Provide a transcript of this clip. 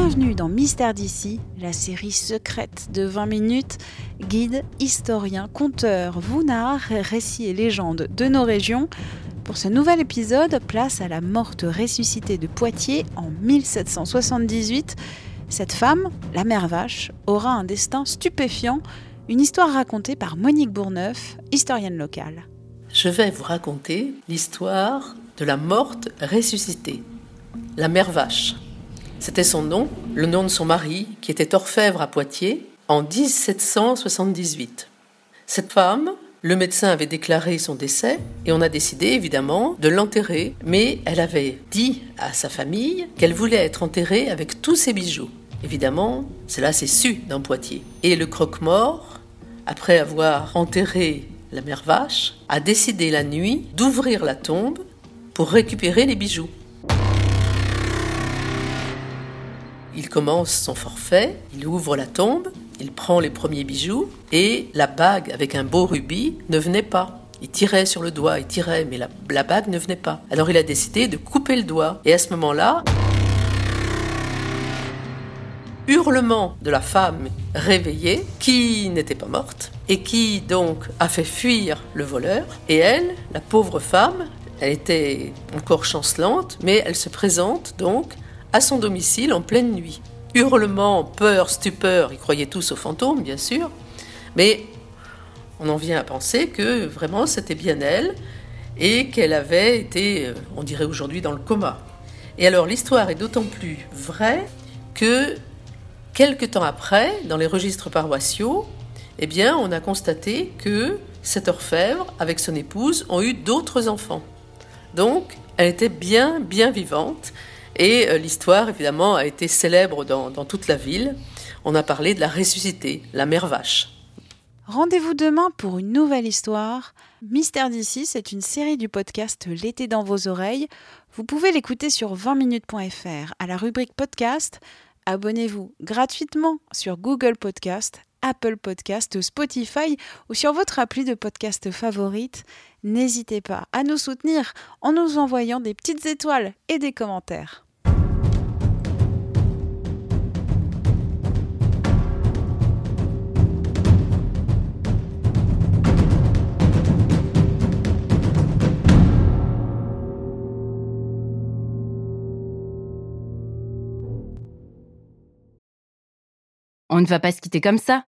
Bienvenue dans Mystère d'ici, la série secrète de 20 minutes, guide, historien, conteur, vous narre récits et légendes de nos régions. Pour ce nouvel épisode, place à la morte ressuscitée de Poitiers en 1778. Cette femme, la mère vache, aura un destin stupéfiant, une histoire racontée par Monique Bourneuf, historienne locale. Je vais vous raconter l'histoire de la morte ressuscitée, la mère vache. C'était son nom, le nom de son mari, qui était orfèvre à Poitiers en 1778. Cette femme, le médecin avait déclaré son décès et on a décidé évidemment de l'enterrer, mais elle avait dit à sa famille qu'elle voulait être enterrée avec tous ses bijoux. Évidemment, cela s'est su dans Poitiers. Et le croque-mort, après avoir enterré la mère vache, a décidé la nuit d'ouvrir la tombe pour récupérer les bijoux. Il commence son forfait, il ouvre la tombe, il prend les premiers bijoux et la bague avec un beau rubis ne venait pas. Il tirait sur le doigt, il tirait, mais la, bague ne venait pas. Alors il a décidé de couper le doigt. Et à ce moment-là, hurlement de la femme réveillée qui n'était pas morte et qui donc a fait fuir le voleur. Et elle, la pauvre femme, elle était encore chancelante, mais elle se présente donc à son domicile en pleine nuit. Hurlements, peur, stupeur, ils croyaient tous aux fantômes, bien sûr, mais on en vient à penser que vraiment c'était bien elle et qu'elle avait été, euh, on dirait aujourd'hui, dans le coma. Et alors l'histoire est d'autant plus vraie que quelque temps après, dans les registres paroissiaux, eh bien, on a constaté que cet orfèvre, avec son épouse, ont eu d'autres enfants. Donc, elle était bien, bien vivante. Et euh, l'histoire, évidemment, a été célèbre dans, toute la ville. On a parlé de la ressuscité, la mère vache. Rendez-vous demain pour une nouvelle histoire. Mystère d'ici, c'est une série du podcast L'été dans vos oreilles. Vous pouvez l'écouter sur 20minutes.fr à la rubrique podcast. Abonnez-vous gratuitement sur Google Podcast, Apple Podcast, Spotify ou sur votre appli de podcast favorite. N'hésitez pas à nous soutenir en nous envoyant des petites étoiles et des commentaires. On ne va pas se quitter comme ça.